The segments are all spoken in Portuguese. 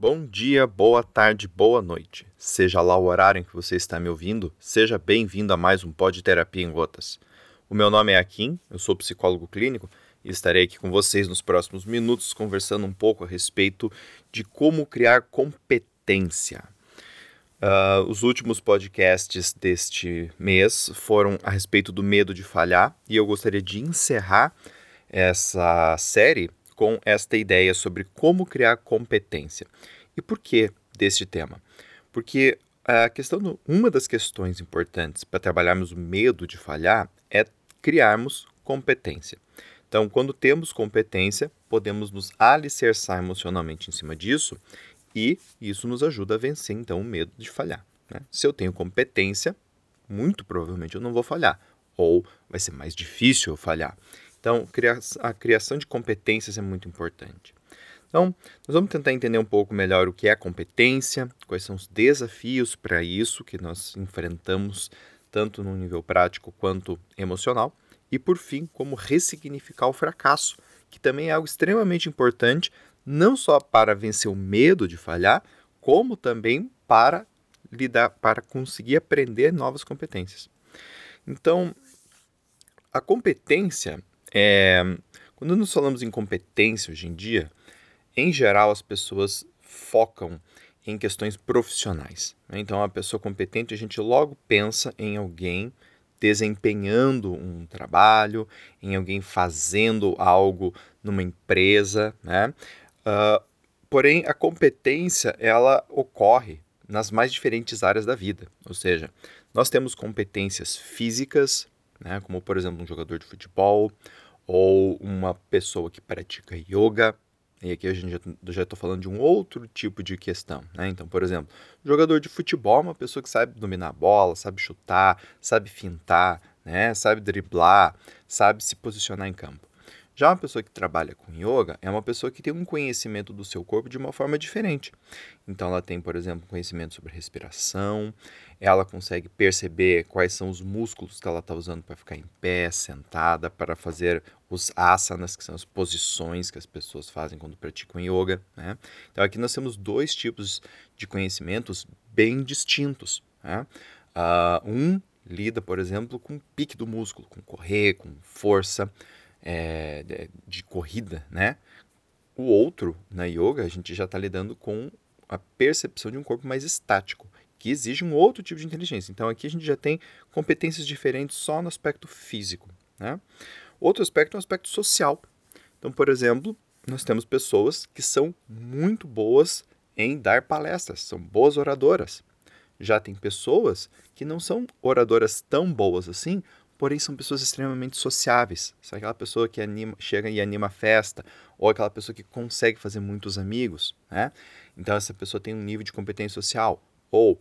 Bom dia, boa tarde, boa noite. Seja lá o horário em que você está me ouvindo, seja bem-vindo a mais um Pod Terapia em Gotas. O meu nome é Akin, eu sou psicólogo clínico e estarei aqui com vocês nos próximos minutos conversando um pouco a respeito de como criar competência. Uh, os últimos podcasts deste mês foram a respeito do medo de falhar e eu gostaria de encerrar essa série com esta ideia sobre como criar competência. E por que deste tema? Porque a questão do, uma das questões importantes para trabalharmos o medo de falhar é criarmos competência. Então, quando temos competência, podemos nos alicerçar emocionalmente em cima disso e isso nos ajuda a vencer então o medo de falhar. Né? Se eu tenho competência, muito provavelmente eu não vou falhar, ou vai ser mais difícil eu falhar. Então, a criação de competências é muito importante. Então, nós vamos tentar entender um pouco melhor o que é competência, quais são os desafios para isso que nós enfrentamos, tanto no nível prático quanto emocional, e por fim, como ressignificar o fracasso, que também é algo extremamente importante, não só para vencer o medo de falhar, como também para lidar, para conseguir aprender novas competências. Então, a competência é, quando nós falamos em competência hoje em dia, em geral as pessoas focam em questões profissionais. Né? Então, a pessoa competente, a gente logo pensa em alguém desempenhando um trabalho, em alguém fazendo algo numa empresa, né? Uh, porém, a competência ela ocorre nas mais diferentes áreas da vida. Ou seja, nós temos competências físicas, né? como por exemplo um jogador de futebol, ou uma pessoa que pratica yoga. E aqui a gente já estou falando de um outro tipo de questão. Né? Então, por exemplo, jogador de futebol é uma pessoa que sabe dominar a bola, sabe chutar, sabe fintar, né? sabe driblar, sabe se posicionar em campo. Já uma pessoa que trabalha com yoga é uma pessoa que tem um conhecimento do seu corpo de uma forma diferente. Então, ela tem, por exemplo, conhecimento sobre respiração, ela consegue perceber quais são os músculos que ela está usando para ficar em pé, sentada, para fazer os asanas, que são as posições que as pessoas fazem quando praticam yoga. Né? Então, aqui nós temos dois tipos de conhecimentos bem distintos. Né? Uh, um lida, por exemplo, com o pique do músculo, com correr, com força é, de, de corrida, né? O outro, na yoga, a gente já está lidando com a percepção de um corpo mais estático, que exige um outro tipo de inteligência. Então aqui a gente já tem competências diferentes só no aspecto físico. Né? Outro aspecto é o aspecto social. Então, por exemplo, nós temos pessoas que são muito boas em dar palestras, são boas oradoras. Já tem pessoas que não são oradoras tão boas assim, porém são pessoas extremamente sociáveis. Sabe aquela pessoa que anima, chega e anima a festa, ou aquela pessoa que consegue fazer muitos amigos, né? Então essa pessoa tem um nível de competência social. Ou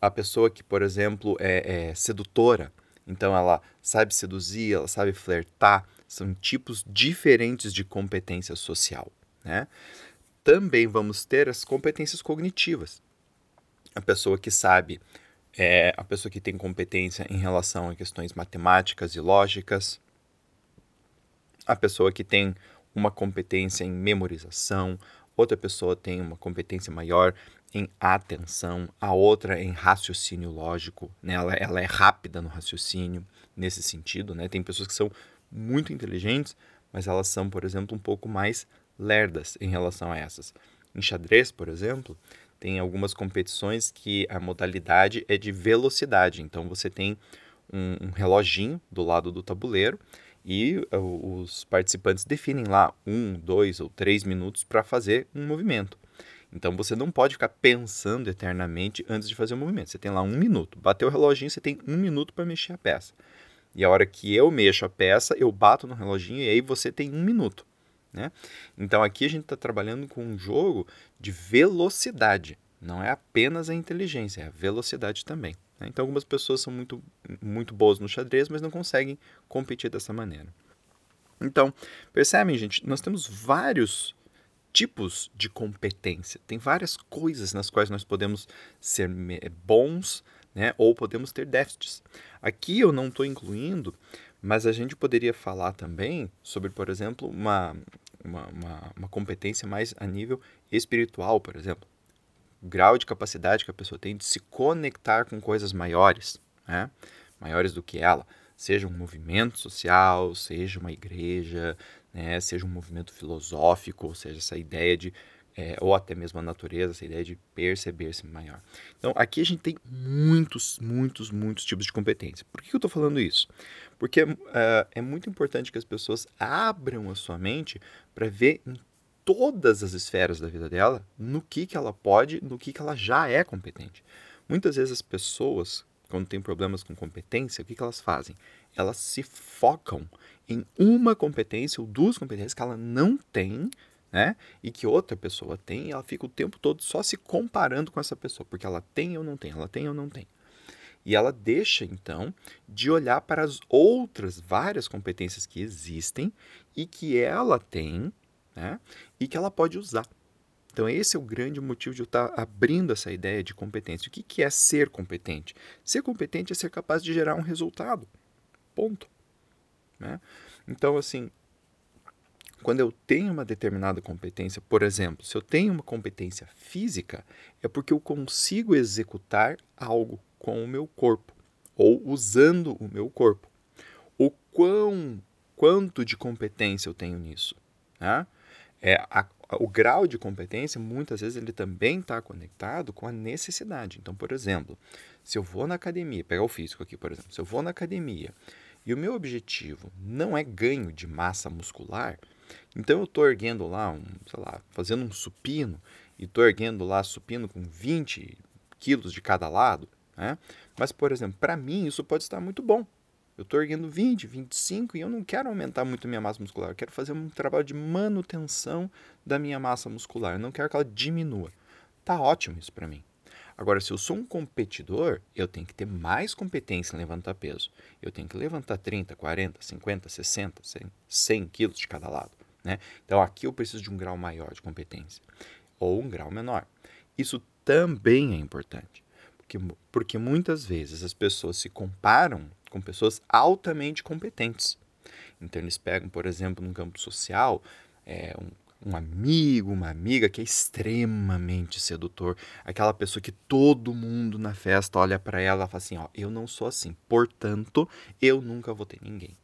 a pessoa que, por exemplo, é, é sedutora, então ela sabe seduzir, ela sabe flertar, são tipos diferentes de competência social, né? Também vamos ter as competências cognitivas. A pessoa que sabe é a pessoa que tem competência em relação a questões matemáticas e lógicas, a pessoa que tem uma competência em memorização, outra pessoa tem uma competência maior em atenção, a outra em raciocínio lógico, né? ela, ela é rápida no raciocínio nesse sentido. Né? Tem pessoas que são muito inteligentes, mas elas são, por exemplo, um pouco mais lerdas em relação a essas. Em xadrez, por exemplo, tem algumas competições que a modalidade é de velocidade. Então você tem um, um reloginho do lado do tabuleiro e uh, os participantes definem lá um, dois ou três minutos para fazer um movimento. Então você não pode ficar pensando eternamente antes de fazer o movimento. Você tem lá um minuto. Bateu o reloginho, você tem um minuto para mexer a peça. E a hora que eu mexo a peça, eu bato no reloginho e aí você tem um minuto. Né? Então aqui a gente está trabalhando com um jogo de velocidade. Não é apenas a inteligência, é a velocidade também. Né? Então algumas pessoas são muito, muito boas no xadrez, mas não conseguem competir dessa maneira. Então, percebem, gente, nós temos vários tipos de competência. Tem várias coisas nas quais nós podemos ser bons né, ou podemos ter déficits. Aqui eu não estou incluindo mas a gente poderia falar também sobre, por exemplo, uma uma, uma, uma competência mais a nível espiritual, por exemplo. O grau de capacidade que a pessoa tem de se conectar com coisas maiores, né? maiores do que ela, seja um movimento social, seja uma igreja, né? seja um movimento filosófico, ou seja, essa ideia de é, ou até mesmo a natureza, essa ideia de perceber-se maior. Então, aqui a gente tem muitos, muitos, muitos tipos de competência. Por que eu estou falando isso? Porque uh, é muito importante que as pessoas abram a sua mente para ver em todas as esferas da vida dela no que, que ela pode, no que, que ela já é competente. Muitas vezes as pessoas, quando têm problemas com competência, o que, que elas fazem? Elas se focam em uma competência ou duas competências que ela não tem né? E que outra pessoa tem, e ela fica o tempo todo só se comparando com essa pessoa, porque ela tem ou não tem, ela tem ou não tem. E ela deixa, então, de olhar para as outras várias competências que existem e que ela tem, né? E que ela pode usar. Então, esse é o grande motivo de eu estar abrindo essa ideia de competência. O que é ser competente? Ser competente é ser capaz de gerar um resultado. Ponto. Né? Então, assim, quando eu tenho uma determinada competência, por exemplo, se eu tenho uma competência física, é porque eu consigo executar algo com o meu corpo ou usando o meu corpo. O quão, quanto de competência eu tenho nisso? Né? É, a, o grau de competência, muitas vezes, ele também está conectado com a necessidade. Então, por exemplo, se eu vou na academia, pegar o físico aqui, por exemplo, se eu vou na academia e o meu objetivo não é ganho de massa muscular, então eu estou erguendo lá, um, sei lá, fazendo um supino, e estou erguendo lá supino com 20 quilos de cada lado, né? Mas, por exemplo, para mim isso pode estar muito bom. Eu estou erguendo 20, 25 e eu não quero aumentar muito a minha massa muscular. Eu quero fazer um trabalho de manutenção da minha massa muscular. Eu não quero que ela diminua. Tá ótimo isso para mim. Agora, se eu sou um competidor, eu tenho que ter mais competência em levantar peso. Eu tenho que levantar 30, 40, 50, 60, 100, 100 quilos de cada lado. Né? Então aqui eu preciso de um grau maior de competência ou um grau menor. Isso também é importante, porque, porque muitas vezes as pessoas se comparam com pessoas altamente competentes. Então eles pegam, por exemplo, no campo social, é, um, um amigo, uma amiga que é extremamente sedutor, aquela pessoa que todo mundo na festa olha para ela e fala assim, ó, eu não sou assim, portanto, eu nunca vou ter ninguém.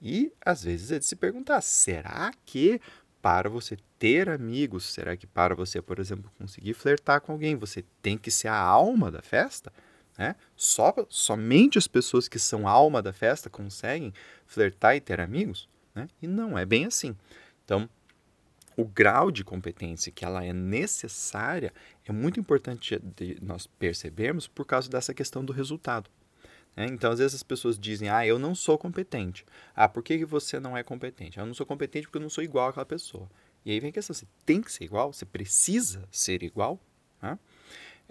E às vezes é de se perguntar: será que para você ter amigos, será que para você, por exemplo, conseguir flertar com alguém, você tem que ser a alma da festa? Né? Só, somente as pessoas que são alma da festa conseguem flertar e ter amigos? Né? E não é bem assim. Então, o grau de competência que ela é necessária é muito importante nós percebermos por causa dessa questão do resultado. Né? Então, às vezes as pessoas dizem, ah, eu não sou competente. Ah, por que, você não é competente? Eu não sou competente porque eu não sou igual àquela pessoa. E aí vem a questão, você tem que ser igual? Você precisa ser igual? Né?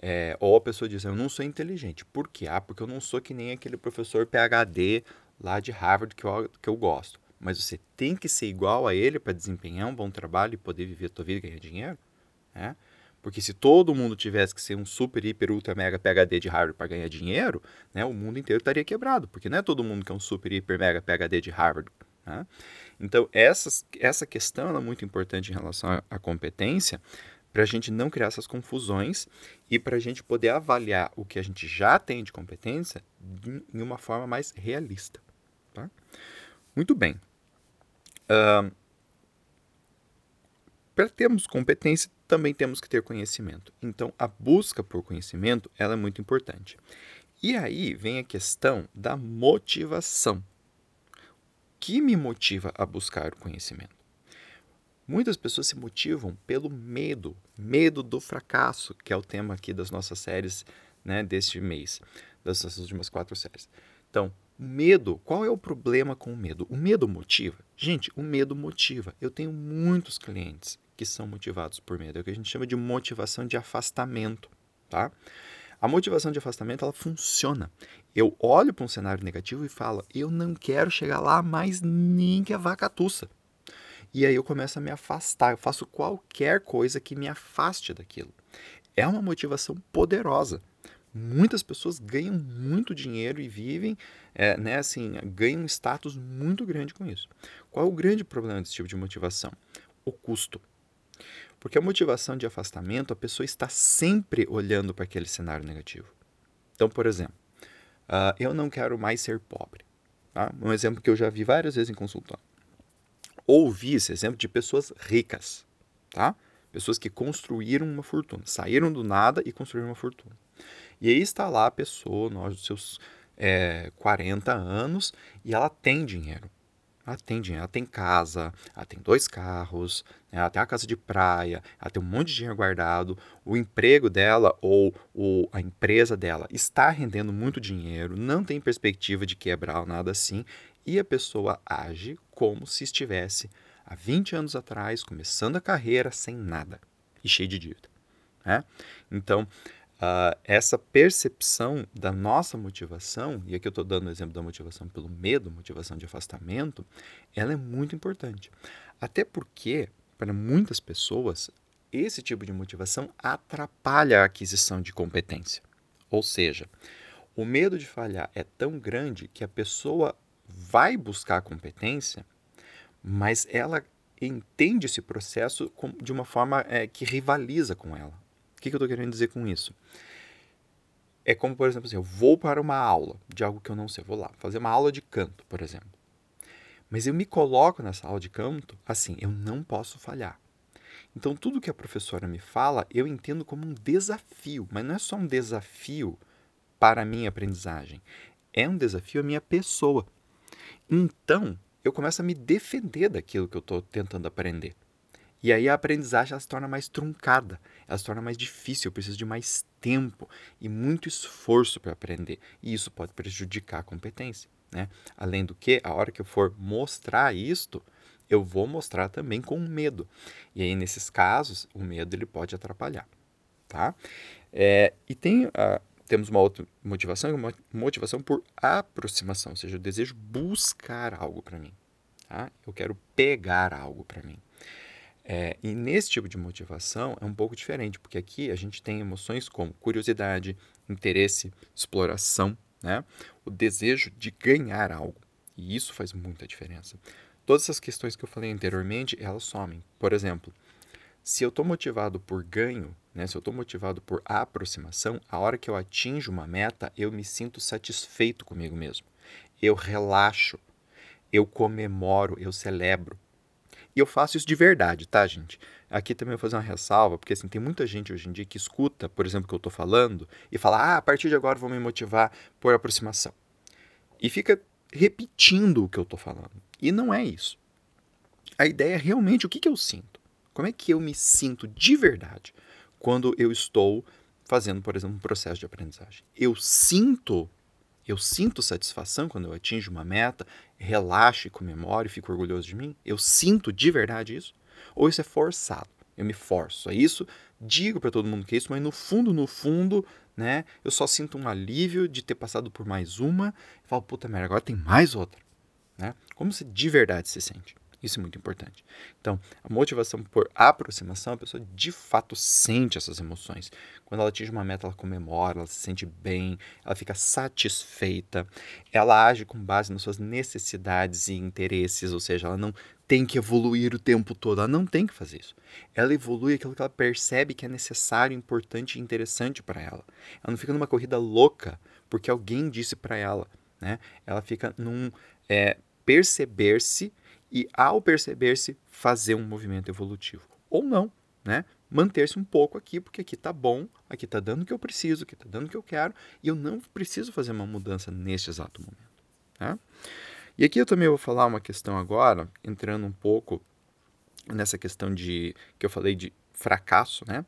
É, ou a pessoa diz, eu não sou inteligente. Por quê? Ah, porque eu não sou que nem aquele professor PhD lá de Harvard que eu, que eu gosto. Mas você tem que ser igual a ele para desempenhar um bom trabalho e poder viver a tua vida e ganhar dinheiro? Né? Porque se todo mundo tivesse que ser um super, hiper, ultra, mega PHD de Harvard para ganhar dinheiro, né, o mundo inteiro estaria quebrado, porque não é todo mundo que é um super, hiper, mega PHD de Harvard. Né? Então, essa, essa questão é muito importante em relação à competência, para a gente não criar essas confusões e para a gente poder avaliar o que a gente já tem de competência em uma forma mais realista. Tá? Muito bem. Uh, para termos competência, também temos que ter conhecimento. Então, a busca por conhecimento ela é muito importante. E aí vem a questão da motivação. O que me motiva a buscar o conhecimento? Muitas pessoas se motivam pelo medo, medo do fracasso, que é o tema aqui das nossas séries né, deste mês, das nossas últimas quatro séries. Então, medo, qual é o problema com o medo? O medo motiva? Gente, o medo motiva. Eu tenho muitos clientes que são motivados por medo. É o que a gente chama de motivação de afastamento, tá? A motivação de afastamento, ela funciona. Eu olho para um cenário negativo e falo, eu não quero chegar lá mais nem que a vaca tussa. E aí eu começo a me afastar, eu faço qualquer coisa que me afaste daquilo. É uma motivação poderosa. Muitas pessoas ganham muito dinheiro e vivem, é, né, assim, ganham um status muito grande com isso. Qual é o grande problema desse tipo de motivação? O custo. Porque a motivação de afastamento, a pessoa está sempre olhando para aquele cenário negativo. Então, por exemplo, uh, eu não quero mais ser pobre. Tá? Um exemplo que eu já vi várias vezes em consultório. Ouvi esse exemplo de pessoas ricas, tá? Pessoas que construíram uma fortuna, saíram do nada e construíram uma fortuna. E aí está lá a pessoa, nós dos seus é, 40 anos, e ela tem dinheiro. Ela tem dinheiro, ela tem casa, ela tem dois carros, né, ela tem uma casa de praia, ela tem um monte de dinheiro guardado, o emprego dela ou o, a empresa dela está rendendo muito dinheiro, não tem perspectiva de quebrar ou nada assim, e a pessoa age como se estivesse há 20 anos atrás, começando a carreira sem nada e cheio de dívida. Né? Então, uh, essa percepção da nossa motivação, e aqui eu estou dando o exemplo da motivação pelo medo, motivação de afastamento, ela é muito importante. Até porque, para muitas pessoas, esse tipo de motivação atrapalha a aquisição de competência. Ou seja, o medo de falhar é tão grande que a pessoa vai buscar competência, mas ela entende esse processo de uma forma é, que rivaliza com ela que, que eu estou querendo dizer com isso? É como, por exemplo, assim, eu vou para uma aula de algo que eu não sei, vou lá fazer uma aula de canto, por exemplo. Mas eu me coloco nessa aula de canto assim, eu não posso falhar. Então, tudo que a professora me fala, eu entendo como um desafio, mas não é só um desafio para a minha aprendizagem, é um desafio à minha pessoa. Então, eu começo a me defender daquilo que eu estou tentando aprender. E aí a aprendizagem ela se torna mais truncada, ela se torna mais difícil, eu preciso de mais tempo e muito esforço para aprender. E isso pode prejudicar a competência. Né? Além do que, a hora que eu for mostrar isto, eu vou mostrar também com medo. E aí, nesses casos, o medo ele pode atrapalhar. Tá? É, e tem, uh, temos uma outra motivação, uma motivação por aproximação, ou seja, eu desejo buscar algo para mim. Tá? Eu quero pegar algo para mim. É, e nesse tipo de motivação é um pouco diferente, porque aqui a gente tem emoções como curiosidade, interesse, exploração, né? o desejo de ganhar algo. E isso faz muita diferença. Todas essas questões que eu falei anteriormente, elas somem. Por exemplo, se eu estou motivado por ganho, né, se eu estou motivado por aproximação, a hora que eu atinjo uma meta, eu me sinto satisfeito comigo mesmo. Eu relaxo, eu comemoro, eu celebro. E eu faço isso de verdade, tá, gente? Aqui também vou fazer uma ressalva, porque assim, tem muita gente hoje em dia que escuta, por exemplo, o que eu estou falando, e fala, ah, a partir de agora vou me motivar por aproximação. E fica repetindo o que eu estou falando. E não é isso. A ideia é realmente o que, que eu sinto. Como é que eu me sinto de verdade quando eu estou fazendo, por exemplo, um processo de aprendizagem? Eu sinto eu sinto satisfação quando eu atinjo uma meta, relaxo e comemoro e fico orgulhoso de mim? Eu sinto de verdade isso? Ou isso é forçado? Eu me forço a isso, digo para todo mundo que é isso, mas no fundo, no fundo, né, eu só sinto um alívio de ter passado por mais uma e falo, puta merda, agora tem mais outra. Né? Como você de verdade se sente? Isso é muito importante. Então, a motivação por aproximação, a pessoa de fato sente essas emoções. Quando ela atinge uma meta, ela comemora, ela se sente bem, ela fica satisfeita, ela age com base nas suas necessidades e interesses, ou seja, ela não tem que evoluir o tempo todo, ela não tem que fazer isso. Ela evolui aquilo que ela percebe que é necessário, importante e interessante para ela. Ela não fica numa corrida louca porque alguém disse para ela, né? Ela fica num é, perceber-se e, ao perceber-se, fazer um movimento evolutivo. Ou não, né? Manter-se um pouco aqui, porque aqui está bom, aqui está dando o que eu preciso, aqui está dando o que eu quero, e eu não preciso fazer uma mudança neste exato momento. Né? E aqui eu também vou falar uma questão agora, entrando um pouco nessa questão de que eu falei de fracasso, né?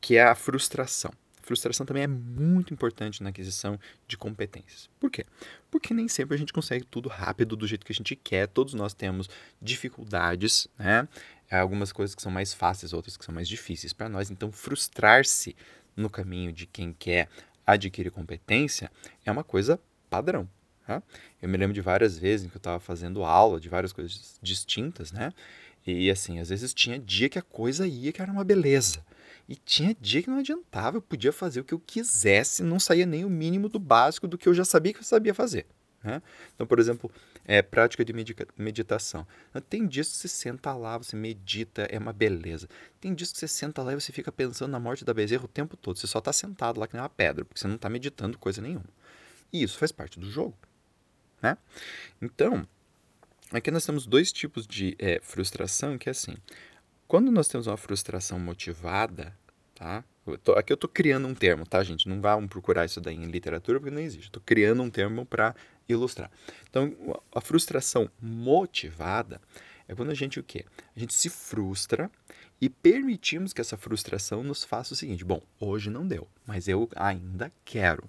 Que é a frustração. Frustração também é muito importante na aquisição de competências. Por quê? Porque nem sempre a gente consegue tudo rápido do jeito que a gente quer. Todos nós temos dificuldades, né? Algumas coisas que são mais fáceis, outras que são mais difíceis para nós. Então, frustrar-se no caminho de quem quer adquirir competência é uma coisa padrão. Tá? Eu me lembro de várias vezes em que eu estava fazendo aula de várias coisas distintas, né? E assim, às vezes tinha dia que a coisa ia que era uma beleza. E tinha dia que não adiantava, eu podia fazer o que eu quisesse, não saía nem o mínimo do básico do que eu já sabia que eu sabia fazer. Né? Então, por exemplo, é, prática de meditação. Tem dias que você senta lá, você medita, é uma beleza. Tem dias que você senta lá e você fica pensando na morte da bezerra o tempo todo. Você só está sentado lá que nem uma pedra, porque você não está meditando coisa nenhuma. E isso faz parte do jogo. Né? Então, aqui nós temos dois tipos de é, frustração, que é assim, quando nós temos uma frustração motivada, tá? Eu tô, aqui eu estou criando um termo, tá, gente? Não vão procurar isso daí em literatura, porque não existe. Estou criando um termo para ilustrar. Então, a frustração motivada é quando a gente o quê? A gente se frustra e permitimos que essa frustração nos faça o seguinte: bom, hoje não deu, mas eu ainda quero.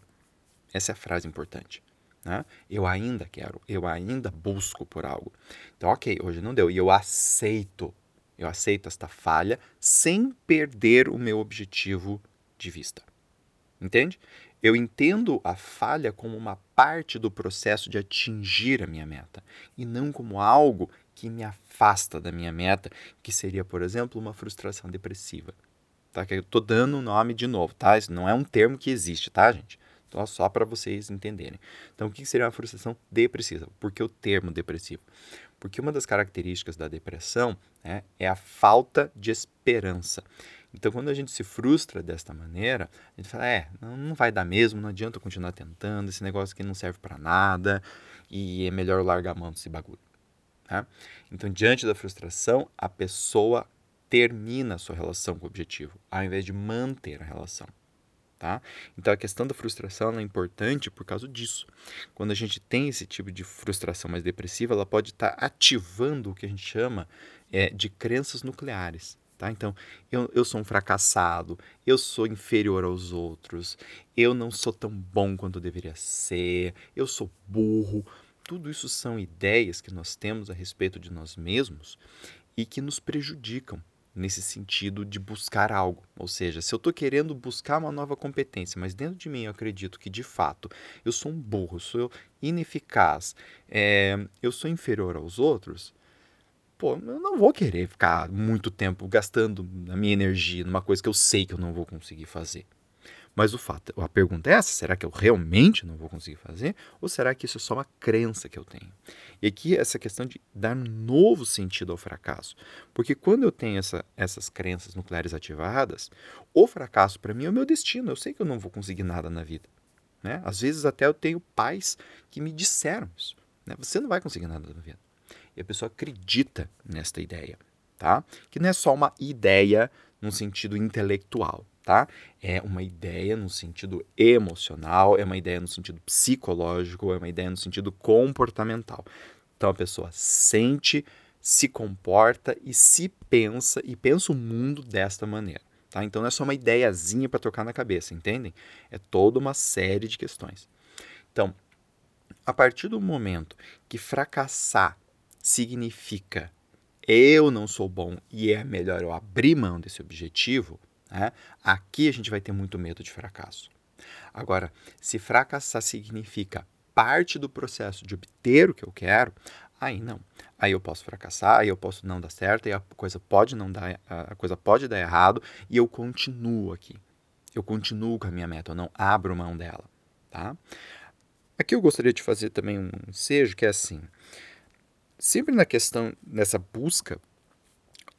Essa é a frase importante. Né? Eu ainda quero, eu ainda busco por algo. Então, ok, hoje não deu, e eu aceito eu aceito esta falha sem perder o meu objetivo de vista. Entende? Eu entendo a falha como uma parte do processo de atingir a minha meta e não como algo que me afasta da minha meta, que seria, por exemplo, uma frustração depressiva. Tá? Que eu estou dando o nome de novo, tá? Isso não é um termo que existe, tá, gente? Então, só para vocês entenderem. Então, o que seria uma frustração depressiva? Por que o termo depressivo? Porque uma das características da depressão né, é a falta de esperança. Então, quando a gente se frustra desta maneira, a gente fala: é, não, vai dar mesmo, não adianta continuar tentando, esse negócio aqui não serve para nada e é melhor largar a mão desse bagulho. Tá? Então, diante da frustração, a pessoa termina a sua relação com o objetivo, ao invés de manter a relação. Tá? Então a questão da frustração é importante por causa disso. Quando a gente tem esse tipo de frustração mais depressiva, ela pode estar tá ativando o que a gente chama é, de crenças nucleares. Tá? Então, eu, eu sou um fracassado, eu sou inferior aos outros, eu não sou tão bom quanto deveria ser, eu sou burro. Tudo isso são ideias que nós temos a respeito de nós mesmos e que nos prejudicam nesse sentido de buscar algo. Ou seja, se eu estou querendo buscar uma nova competência, mas dentro de mim eu acredito que de fato eu sou um burro, sou ineficaz, é, eu sou inferior aos outros, pô, eu não vou querer ficar muito tempo gastando a minha energia numa coisa que eu sei que eu não vou conseguir fazer. Mas o fato, a pergunta é essa: será que eu realmente não vou conseguir fazer? Ou será que isso é só uma crença que eu tenho? E aqui essa questão de dar um novo sentido ao fracasso. Porque quando eu tenho essa, essas crenças nucleares ativadas, o fracasso para mim é o meu destino. Eu sei que eu não vou conseguir nada na vida. Né? Às vezes até eu tenho pais que me disseram isso. Né? Você não vai conseguir nada na vida. E a pessoa acredita nesta ideia. Tá? Que não é só uma ideia num sentido intelectual tá? É uma ideia no sentido emocional, é uma ideia no sentido psicológico, é uma ideia no sentido comportamental. Então a pessoa sente, se comporta e se pensa e pensa o mundo desta maneira. Tá? Então não é só uma ideiazinha para trocar na cabeça, entendem? É toda uma série de questões. Então, a partir do momento que fracassar significa eu não sou bom e é melhor eu abrir mão desse objetivo, né? Aqui a gente vai ter muito medo de fracasso. Agora, se fracassar significa parte do processo de obter o que eu quero, aí não. Aí eu posso fracassar, aí eu posso não dar certo, aí a coisa pode não dar, a coisa pode dar errado e eu continuo aqui. Eu continuo com a minha meta, eu não abro mão dela, tá? Aqui eu gostaria de fazer também um ensejo que é assim, sempre na questão nessa busca,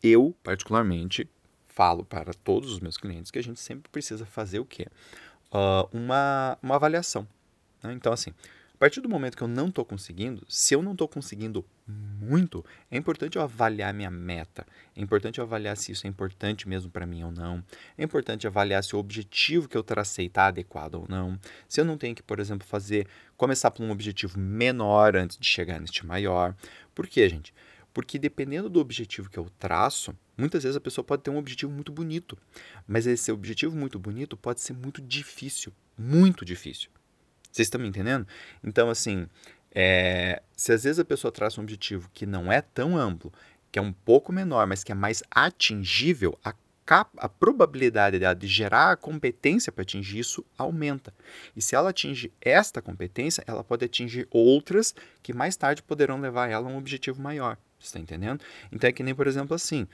eu particularmente falo para todos os meus clientes que a gente sempre precisa fazer o quê? Uh, uma, uma avaliação. Né? Então, assim, a partir do momento que eu não estou conseguindo, se eu não estou conseguindo muito, é importante eu avaliar minha meta. É importante eu avaliar se isso é importante mesmo para mim ou não. É importante avaliar se o objetivo que eu tracei está adequado ou não. Se eu não tenho que, por exemplo, fazer começar por um objetivo menor antes de chegar neste maior. Por quê, gente? Porque dependendo do objetivo que eu traço, muitas vezes a pessoa pode ter um objetivo muito bonito, mas esse objetivo muito bonito pode ser muito difícil, muito difícil. Vocês estão me entendendo? Então, assim, é, se às vezes a pessoa traça um objetivo que não é tão amplo, que é um pouco menor, mas que é mais atingível, a a probabilidade dela de gerar a competência para atingir isso aumenta. E se ela atinge esta competência, ela pode atingir outras que mais tarde poderão levar ela a um objetivo maior. Você está entendendo? Então é que nem, por exemplo, assim.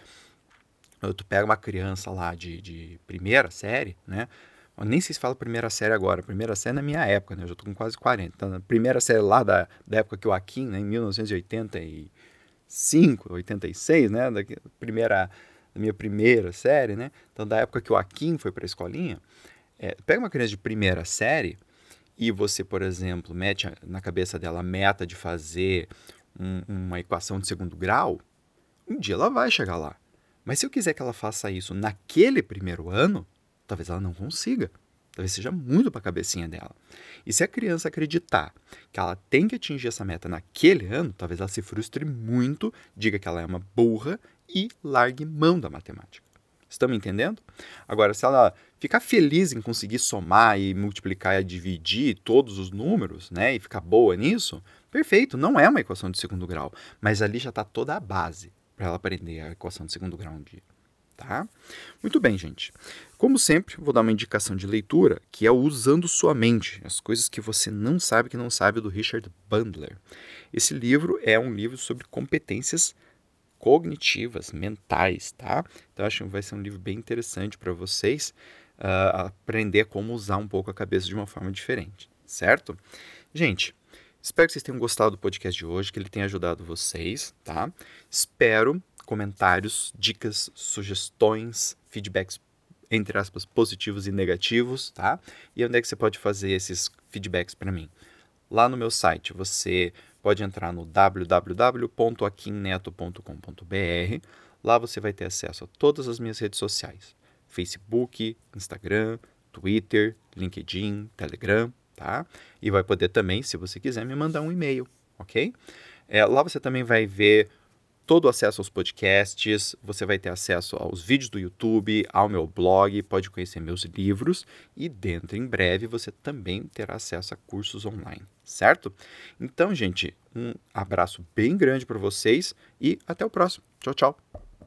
Tu pega uma criança lá de, de primeira série, né? Eu nem sei se fala primeira série agora. Primeira série na minha época, né? Eu já tô com quase 40. Então, na primeira série lá da, da época que o Akin, né? Em 1985, 86, né? Da primeira, da minha primeira série, né? Então, da época que o Akin foi pra escolinha, é, pega uma criança de primeira série e você, por exemplo, mete na cabeça dela a meta de fazer um, uma equação de segundo grau, um dia ela vai chegar lá. Mas se eu quiser que ela faça isso naquele primeiro ano, talvez ela não consiga. Talvez seja muito para a cabecinha dela. E se a criança acreditar que ela tem que atingir essa meta naquele ano, talvez ela se frustre muito, diga que ela é uma burra e largue mão da matemática. Estão me entendendo? Agora, se ela ficar feliz em conseguir somar e multiplicar e dividir todos os números, né, e ficar boa nisso, perfeito, não é uma equação de segundo grau, mas ali já está toda a base para ela aprender a equação de segundo grau um dia. Tá? Muito bem, gente. Como sempre, vou dar uma indicação de leitura, que é Usando Sua Mente, as coisas que você não sabe que não sabe, do Richard Bandler. Esse livro é um livro sobre competências cognitivas, mentais, tá? Então acho que vai ser um livro bem interessante para vocês uh, aprender como usar um pouco a cabeça de uma forma diferente, certo? Gente, espero que vocês tenham gostado do podcast de hoje, que ele tenha ajudado vocês, tá? Espero comentários, dicas, sugestões, feedbacks entre aspas positivos e negativos, tá? E onde é que você pode fazer esses feedbacks para mim? Lá no meu site, você pode entrar no www.aquinneto.com.br. Lá você vai ter acesso a todas as minhas redes sociais: Facebook, Instagram, Twitter, LinkedIn, Telegram, tá? E vai poder também, se você quiser, me mandar um e-mail, ok? É, lá você também vai ver todo o acesso aos podcasts, você vai ter acesso aos vídeos do YouTube, ao meu blog, pode conhecer meus livros e dentro em breve você também terá acesso a cursos online, certo? Então, gente, um abraço bem grande para vocês e até o próximo. Tchau, tchau.